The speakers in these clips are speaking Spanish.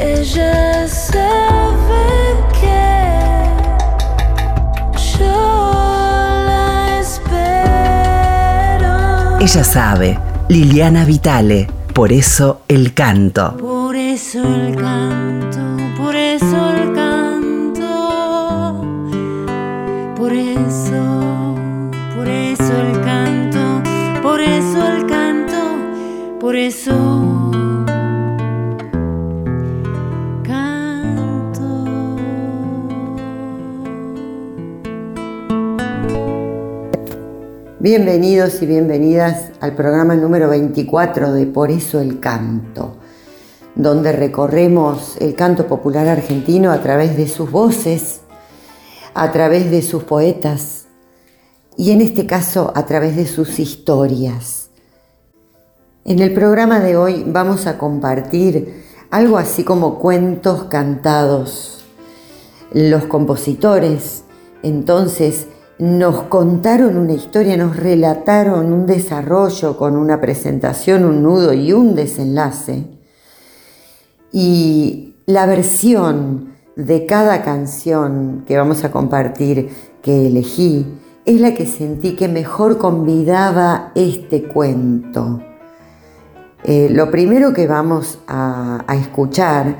Ella sabe que yo la espero. Ella sabe, Liliana Vitale, por eso el canto. Por eso el canto, por eso el canto, por eso, por eso el canto, por eso el canto, por eso Bienvenidos y bienvenidas al programa número 24 de Por eso el canto, donde recorremos el canto popular argentino a través de sus voces, a través de sus poetas y en este caso a través de sus historias. En el programa de hoy vamos a compartir algo así como cuentos cantados. Los compositores entonces nos contaron una historia, nos relataron un desarrollo con una presentación, un nudo y un desenlace. Y la versión de cada canción que vamos a compartir, que elegí, es la que sentí que mejor convidaba este cuento. Eh, lo primero que vamos a, a escuchar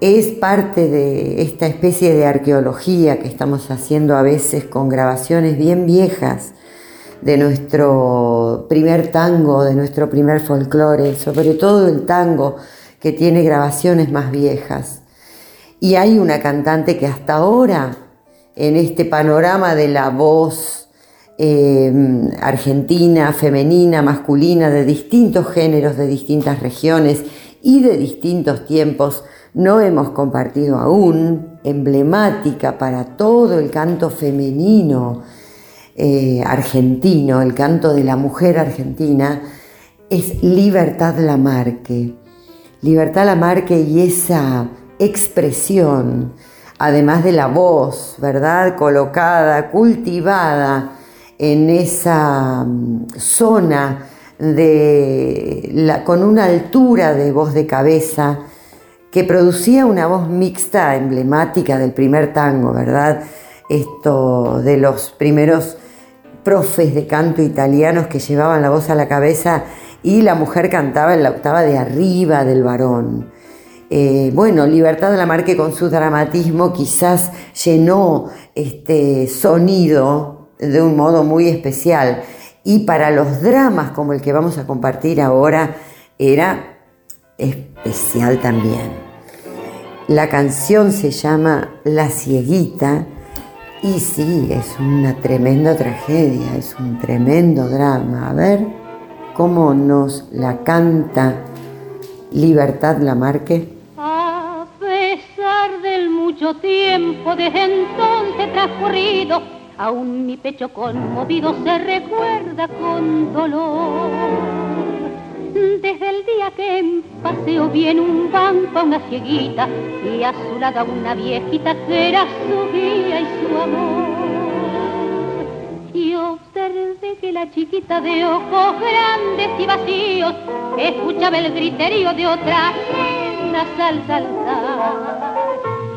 es parte de esta especie de arqueología que estamos haciendo a veces con grabaciones bien viejas de nuestro primer tango, de nuestro primer folclore, sobre todo el tango que tiene grabaciones más viejas. Y hay una cantante que hasta ahora, en este panorama de la voz eh, argentina, femenina, masculina, de distintos géneros, de distintas regiones y de distintos tiempos, no hemos compartido aún, emblemática para todo el canto femenino eh, argentino, el canto de la mujer argentina, es Libertad Lamarque. Libertad Lamarque y esa expresión, además de la voz, ¿verdad? Colocada, cultivada en esa mm, zona de con una altura de voz de cabeza, que producía una voz mixta emblemática del primer tango, ¿verdad? Esto de los primeros profes de canto italianos que llevaban la voz a la cabeza y la mujer cantaba en la octava de arriba del varón. Eh, bueno, Libertad de la Marque con su dramatismo quizás llenó este sonido de un modo muy especial y para los dramas como el que vamos a compartir ahora era especial también. La canción se llama La Cieguita y sí, es una tremenda tragedia, es un tremendo drama. A ver cómo nos la canta Libertad Lamarque. A pesar del mucho tiempo desde entonces transcurrido, aún mi pecho conmovido se recuerda con dolor desde el día que en paseo viene un banco a una cieguita y a su lado una viejita que era su guía y su amor. Y observé que la chiquita de ojos grandes y vacíos escuchaba el griterío de otra nena al saltar.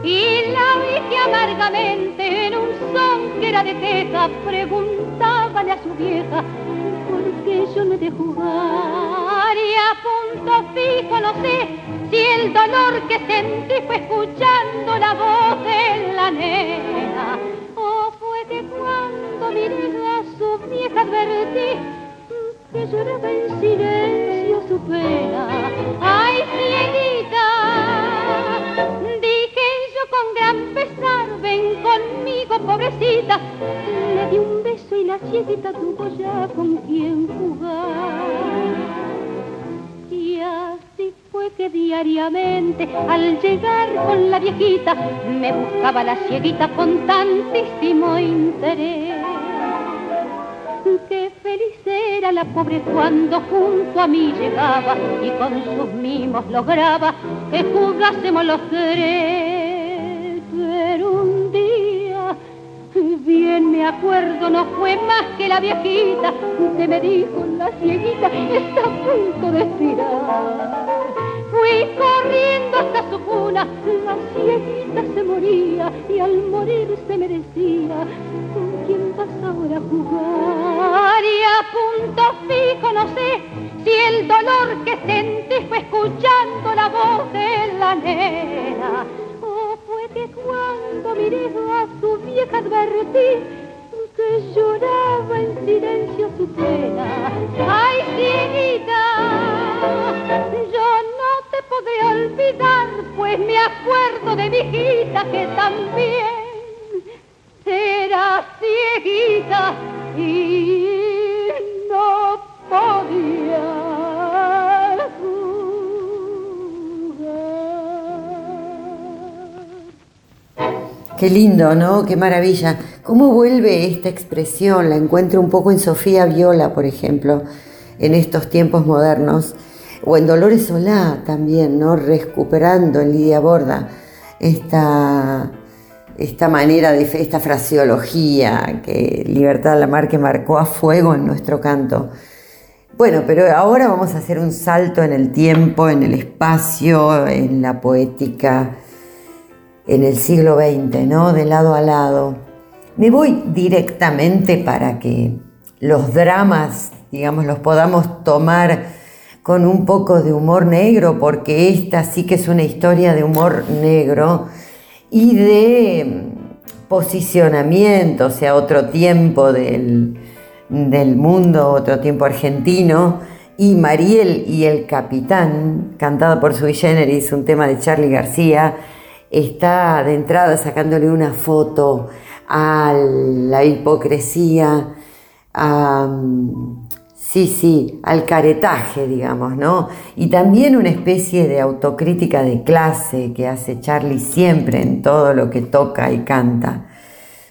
Y la vi que amargamente en un son que era de queja preguntábale a su vieja por qué yo no he jugar y a punto fijo no sé si el dolor que sentí fue escuchando la voz de la nena o fue que cuando miré a su vieja advertí que lloraba en silencio su pena. ¡Ay, cieguita! Dije yo con gran pesar, ven conmigo, pobrecita. Le di un beso y la cieguita tuvo ya con quien jugar así fue que diariamente al llegar con la viejita me buscaba la cieguita con tantísimo interés. Qué feliz era la pobre cuando junto a mí llegaba y con sus mimos lograba que jugásemos los tres. Pero bien me acuerdo, no fue más que la viejita que me dijo la cieguita está a punto de estirar. Fui corriendo hasta su cuna bonita se moría y al morir se merecía. ¿Con quién vas ahora a jugar? Y a punto fijo no si el dolor que sentí fue escuchando la voz de la nena. Que cuando miré a su vieja advertí que lloraba en silencio su pena. Ay, cielita, yo no te podré olvidar, pues me acuerdo de mi hijita que también será cieguita y Qué lindo, ¿no? Qué maravilla. ¿Cómo vuelve esta expresión? La encuentro un poco en Sofía Viola, por ejemplo, en estos tiempos modernos, o en Dolores Solá también, ¿no? Recuperando en Lidia Borda esta, esta manera de esta fraseología que Libertad Lamarque marcó a fuego en nuestro canto. Bueno, pero ahora vamos a hacer un salto en el tiempo, en el espacio, en la poética en el siglo XX, ¿no? De lado a lado. Me voy directamente para que los dramas, digamos, los podamos tomar con un poco de humor negro, porque esta sí que es una historia de humor negro y de mm, posicionamiento, o sea, otro tiempo del, del mundo, otro tiempo argentino, y Mariel y el Capitán, cantado por Sui Generis, un tema de Charlie García, está de entrada sacándole una foto a la hipocresía, sí, sí, al caretaje, digamos, ¿no? Y también una especie de autocrítica de clase que hace Charlie siempre en todo lo que toca y canta.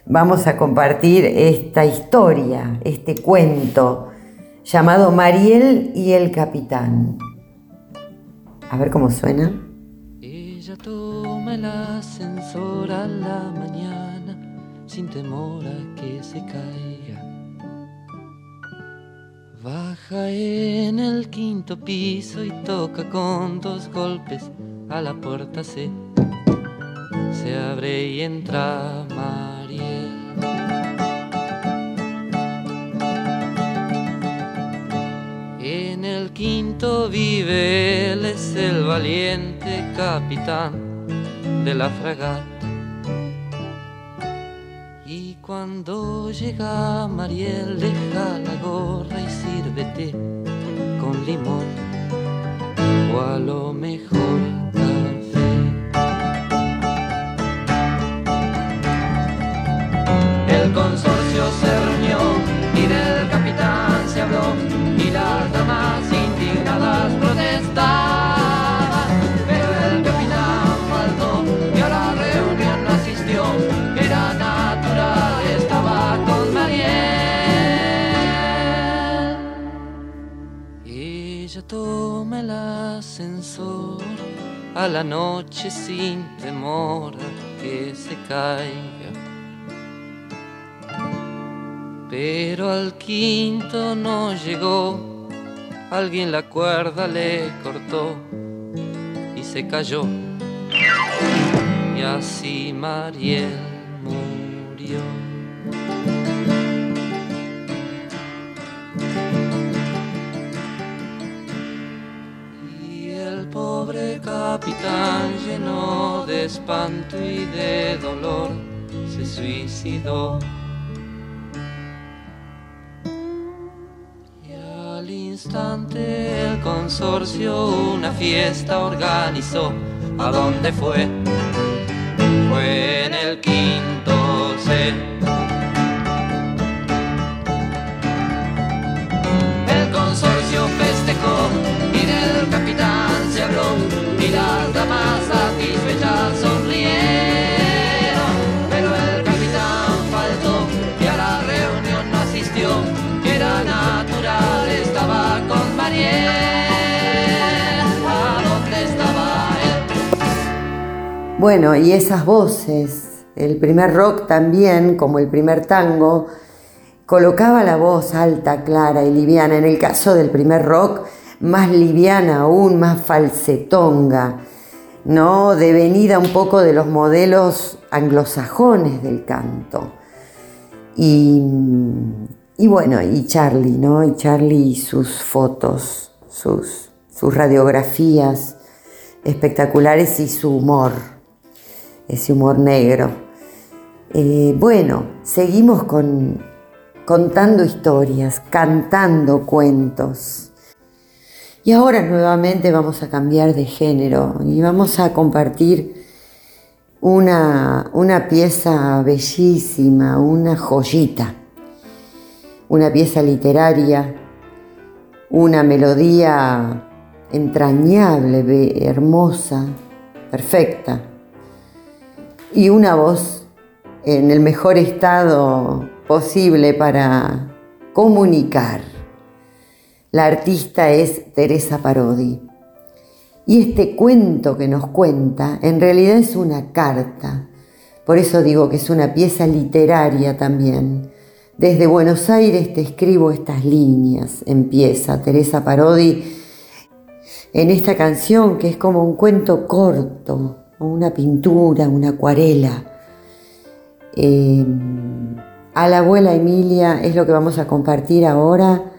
Vamos a compartir esta historia, este cuento llamado Mariel y el Capitán. A ver cómo suena el ascensor a la mañana sin temor a que se caiga. Baja en el quinto piso y toca con dos golpes a la puerta se se abre y entra Mariel. En el quinto vive él es el valiente capitán de la fragata. Y cuando llega Mariel, deja la gorra y sírvete con limón o a lo mejor café. El consorcio se reunió y del capitán se habló y las damas indignadas toma el ascensor a la noche sin temor a que se caiga. Pero al quinto no llegó, alguien la cuerda le cortó y se cayó. Y así Mariel lleno de espanto y de dolor se suicidó. Y al instante el consorcio una fiesta organizó. ¿A dónde fue? Fue Bueno, y esas voces, el primer rock también, como el primer tango, colocaba la voz alta, clara y liviana. En el caso del primer rock, más liviana aún, más falsetonga. ¿no? Devenida un poco de los modelos anglosajones del canto. Y, bueno, y Charlie, ¿no? Y Charlie y sus fotos, sus radiografías espectaculares y su humor, ese humor negro. Eh, bueno, seguimos con, contando historias, cantando cuentos. Y ahora nuevamente vamos a cambiar de género y vamos a compartir una, una pieza bellísima, una joyita, una pieza literaria, una melodía entrañable, hermosa, perfecta, y una voz en el mejor estado posible para comunicar. La artista es Teresa Parodi. Y este cuento que nos cuenta en realidad es una carta. Por eso digo que es una pieza literaria también. Desde Buenos Aires te escribo estas líneas, empieza Teresa Parodi en esta canción que es como un cuento corto, una pintura, una acuarela. Eh, a la abuela Emilia es lo que vamos a compartir ahora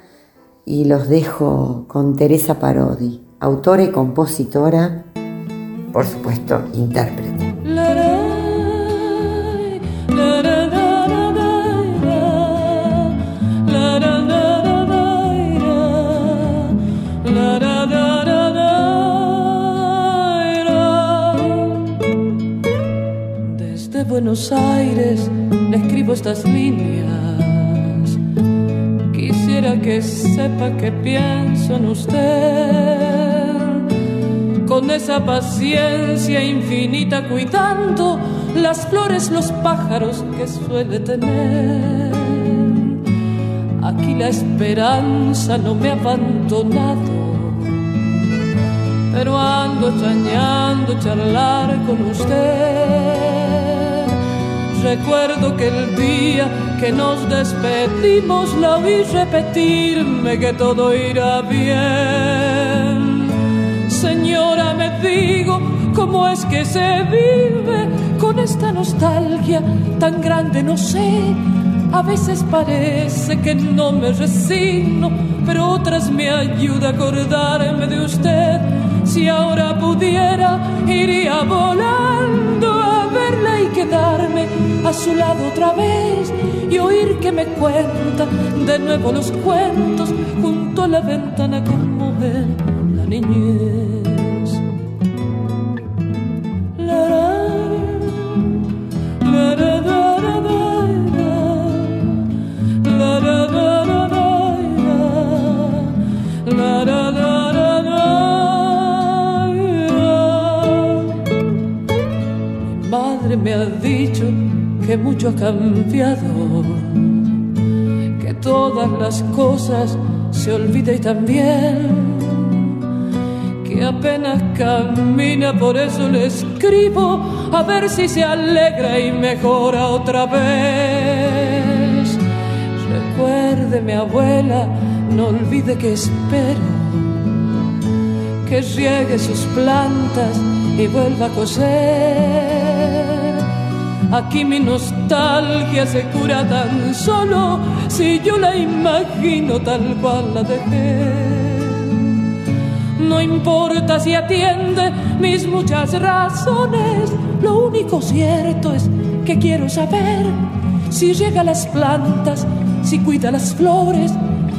y los dejo con Teresa Parodi, autora y compositora, por supuesto, intérprete. Buenos Aires le escribo estas líneas. Quisiera que sepa que pienso en usted. Con esa paciencia infinita cuidando las flores, los pájaros que suele tener. Aquí la esperanza no me ha abandonado pero ando extrañando charlar con usted. Recuerdo que el día que nos despedimos la oí repetirme que todo irá bien. Señora, me digo, ¿cómo es que se vive con esta nostalgia tan grande? No sé. A veces parece que no me resigno, pero otras me ayuda a acordarme de usted. Si ahora pudiera, iría verla y quedarme a su lado otra vez y oír que me cuenta de nuevo los cuentos junto a la ventana como ven la niñez. Me ha dicho que mucho ha cambiado, que todas las cosas se olvida y también que apenas camina, por eso le escribo a ver si se alegra y mejora otra vez. Recuerde mi abuela, no olvide que espero que riegue sus plantas y vuelva a coser Aquí mi nostalgia se cura tan solo si yo la imagino tal cual la dejé. No importa si atiende mis muchas razones, lo único cierto es que quiero saber si llega a las plantas, si cuida las flores,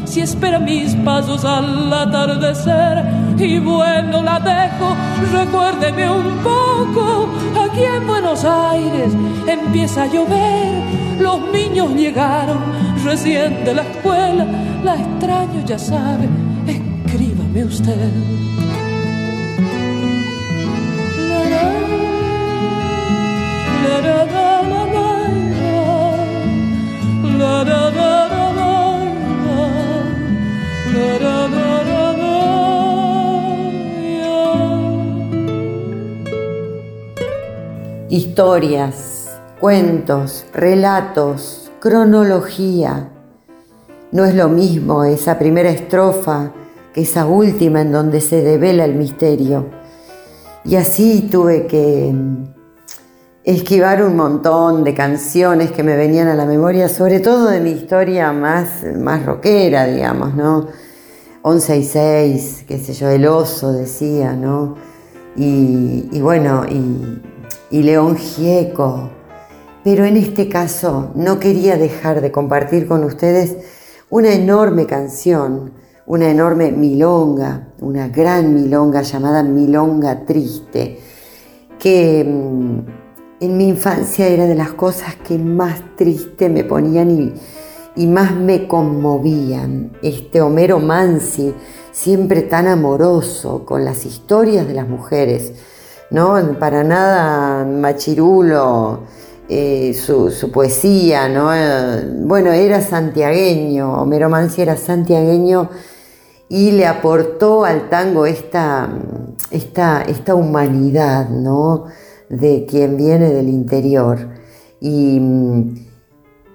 si espera mis pasos al atardecer. Y bueno, la dejo, recuérdeme un poco, aquí en Buenos Aires empieza a llover, los niños llegaron recién de la escuela, la extraño ya sabe, escríbame usted. Historias, cuentos, relatos, cronología. No es lo mismo esa primera estrofa que esa última en donde se devela el misterio. Y así tuve que mm, esquivar un montón de canciones que me venían a la memoria, sobre todo de mi historia más, más rockera, digamos, ¿no? 11 y 6, qué sé yo, el oso decía, ¿no? Y, y bueno, y, y León Gieco. Pero en este caso no quería dejar de compartir con ustedes una enorme canción, una enorme milonga, una gran milonga llamada Milonga Triste, que mm, en mi infancia era de las cosas que más triste me ponían y, más me conmovían. Este Homero Mansi, siempre tan amoroso con las historias de las mujeres, ¿no? Para nada machirulo. eh, su, su poesía, ¿no? Eh, bueno, era santiagueño, Homero Mansi era santiagueño y le aportó al tango esta, esta, esta humanidad, ¿no? De quien viene del interior. Y,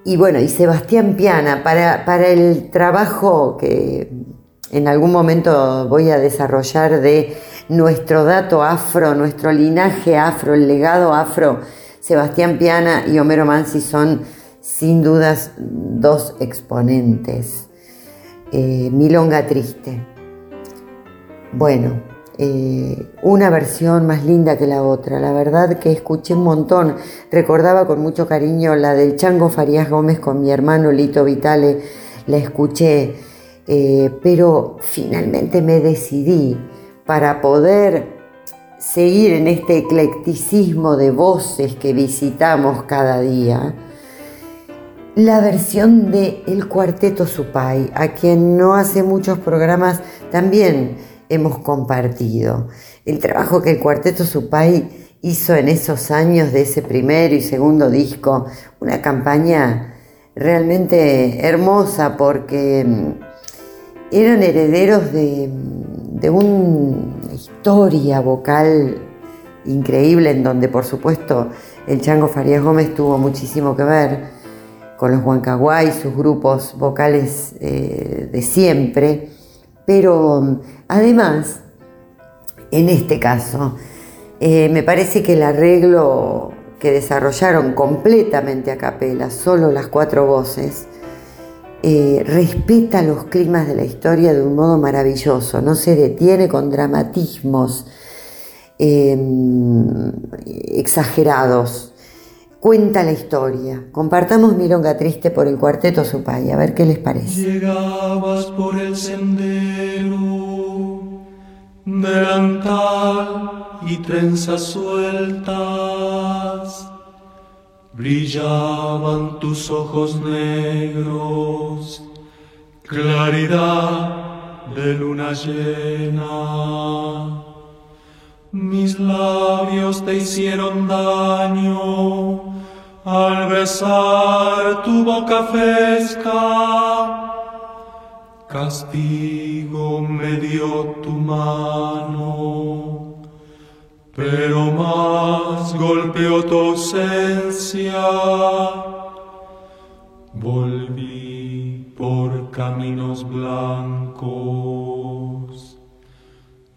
y bueno, y Sebastián Piana, para, para el trabajo que en algún momento voy a desarrollar de nuestro dato afro, nuestro linaje afro, el legado afro, Sebastián Piana y Homero Mansi son sin dudas dos exponentes. Eh, Milonga Triste. Bueno, eh, una versión más linda que la otra. La verdad que escuché un montón. Recordaba con mucho cariño la del Chango Farías Gómez con mi hermano Lito Vitale. La escuché, eh, pero finalmente me decidí para poder seguir en este eclecticismo de voces que visitamos cada día la versión de El Cuarteto Supay, a quien no hace muchos programas también hemos compartido. El trabajo que el Cuarteto Supay hizo en esos años de ese primero y segundo disco, una campaña realmente hermosa porque eran herederos de, de una historia vocal increíble en donde por supuesto el Chango Farías Gómez tuvo muchísimo que ver con los Huancaguay, sus grupos vocales eh, de siempre, pero además, en este caso, eh, me parece que el arreglo que desarrollaron completamente a capela, solo las cuatro voces, eh, respeta los climas de la historia de un modo maravilloso, no se detiene con dramatismos exagerados, cuenta la historia. Compartamos Milonga Triste por el Cuarteto Supay, a ver qué les parece. Llegabas por el sendero, delantal y trenzas sueltas, brillaban tus ojos negros, claridad de luna llena. Mis labios te hicieron daño al besar tu boca fresca. Castigo me dio tu mano, pero más golpeó tu ausencia. Volví por caminos blancos,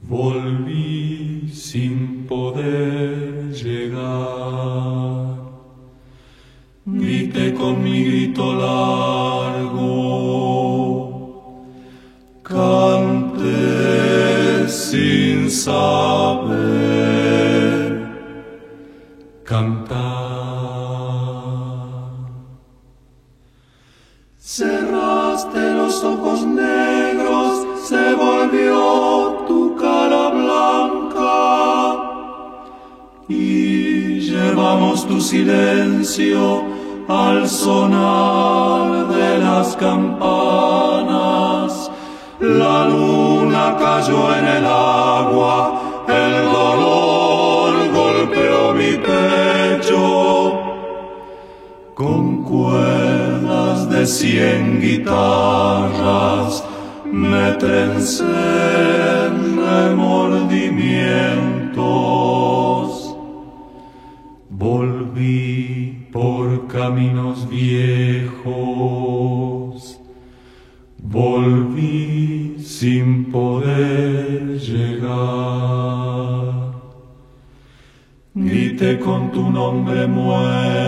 volví sin poder llegar. Grité con mi grito largo, canté sin saber silencio al sonar de las campanas. La luna cayó en el agua, el dolor golpeó mi pecho con cuerdas de cien guitarras me trencé en con tu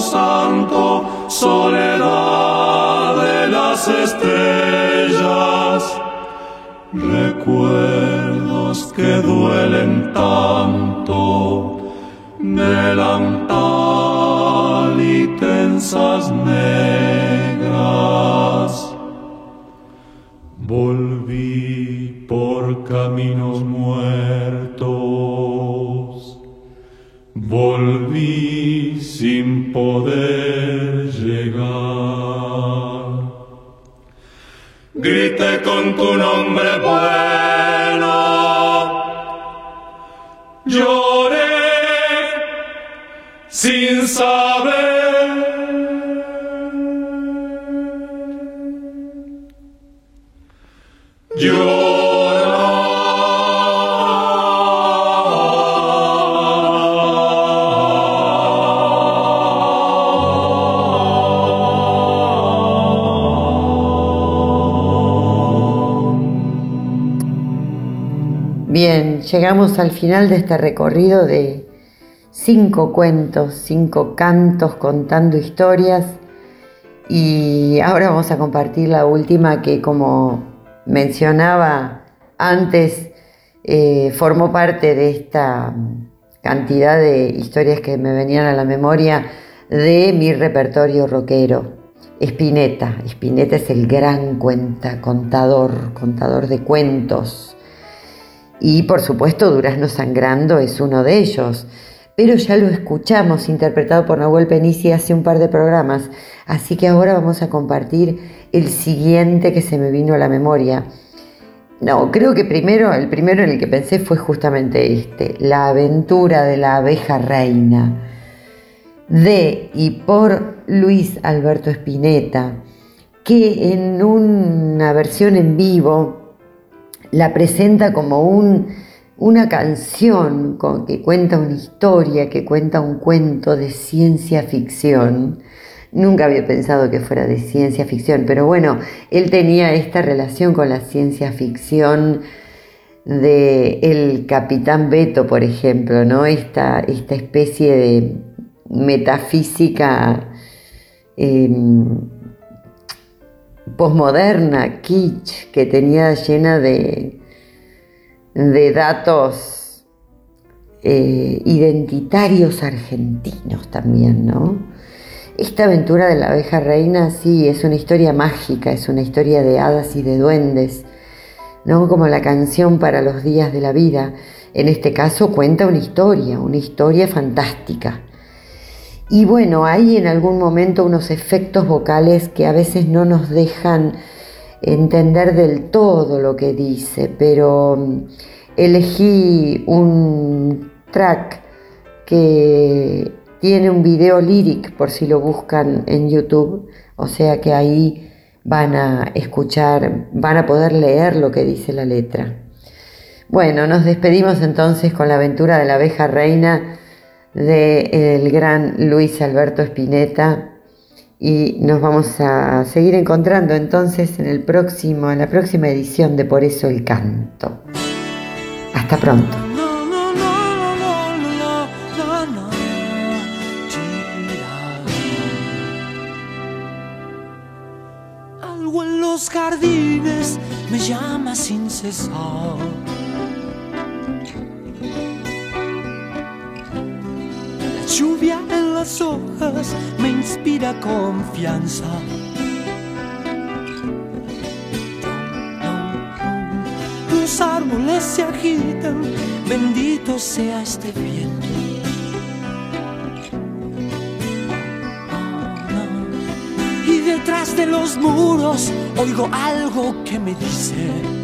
santo, soledad de las estrellas. Recuerdos que duelen tanto, delantal y tensas. Con tu nombre bueno, lloré sin saber. Bien, llegamos al final de este recorrido de cinco cuentos, cinco cantos contando historias y ahora vamos a compartir la última que como mencionaba antes eh, formó parte de esta cantidad de historias que me venían a la memoria de mi repertorio rockero. Spinetta, Spinetta es el gran cuenta, contador, contador de cuentos. Y por supuesto Durazno Sangrando es uno de ellos. Pero ya lo escuchamos interpretado por Nahuel Penici hace un par de programas. Así que ahora vamos a compartir el siguiente que se me vino a la memoria. No, creo que primero, el primero en el que pensé fue justamente este, La aventura de la abeja reina, de y por Luis Alberto Spinetta, que en una versión en vivo la presenta como un, una canción con, que cuenta una historia, que cuenta un cuento de ciencia ficción. Nunca había pensado que fuera de ciencia ficción, pero bueno, él tenía esta relación con la ciencia ficción de el Capitán Beto, por ejemplo, ¿no? Esta, esta especie de metafísica eh, posmoderna, kitsch, que tenía llena de, de datos eh, identitarios argentinos también, ¿no? Esta aventura de la abeja reina sí es una historia mágica, es una historia de hadas y de duendes, ¿no? Como la canción para los días de la vida. En este caso cuenta una historia, una historia fantástica. Y bueno, hay en algún momento unos efectos vocales que a veces no nos dejan entender del todo lo que dice, pero mm, elegí un track que tiene un video lyric por si lo buscan en YouTube, o sea que ahí van a escuchar, van a poder leer lo que dice la letra. Bueno, nos despedimos entonces con la aventura de la abeja reina del gran Luis Alberto Spinetta y nos vamos a seguir encontrando entonces en el próximo, en la próxima edición de Por eso el canto. Hasta pronto. Algo en los jardines me llama sin cesar. Lluvia en las hojas me inspira confianza. Los árboles se agitan, bendito sea este viento. Y de detrás de los muros oigo algo que me dice.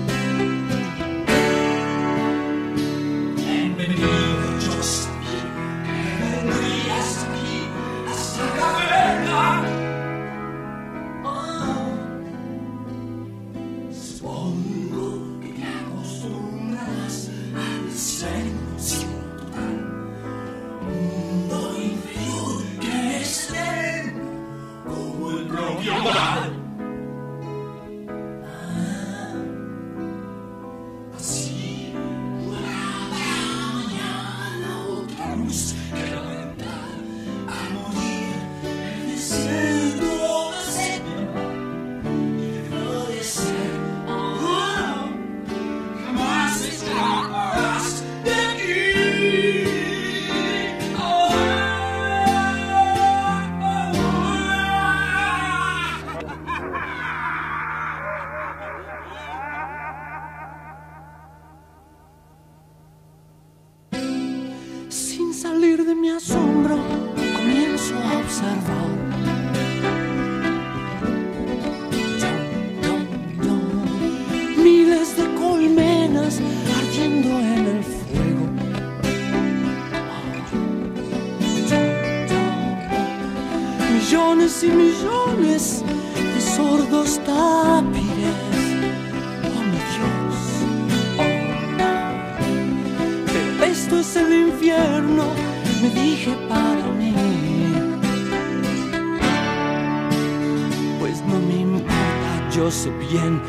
Ardiendo en el fuego. Millones y millones de sordos tápires. Oh mi Dios. Oh, pero esto es el infierno, me dije para mí. Pues no me importa, yo sé bien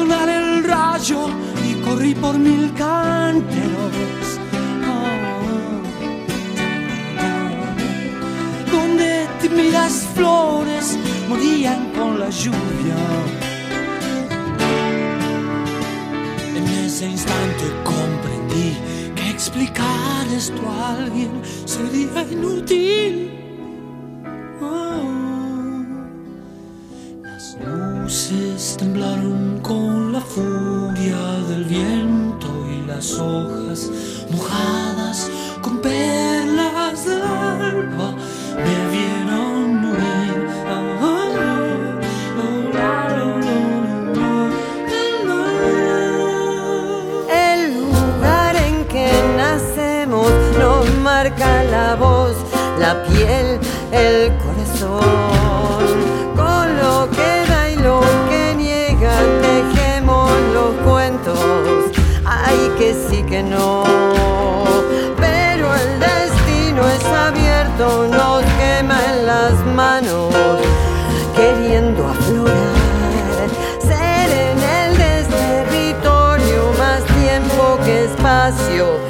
sonar el rayo y corrí por mil canteros. Donde tímidas flores morían con la lluvia. En ese instante comprendí que explicar esto a alguien sería inútil. Marca la voz, la piel, el corazón. Con lo que da y lo que niega, tejemos los cuentos. Ay, que sí que no. Pero el destino es abierto, nos quema en las manos, queriendo aflorar. Ser en el desterritorio más tiempo que espacio.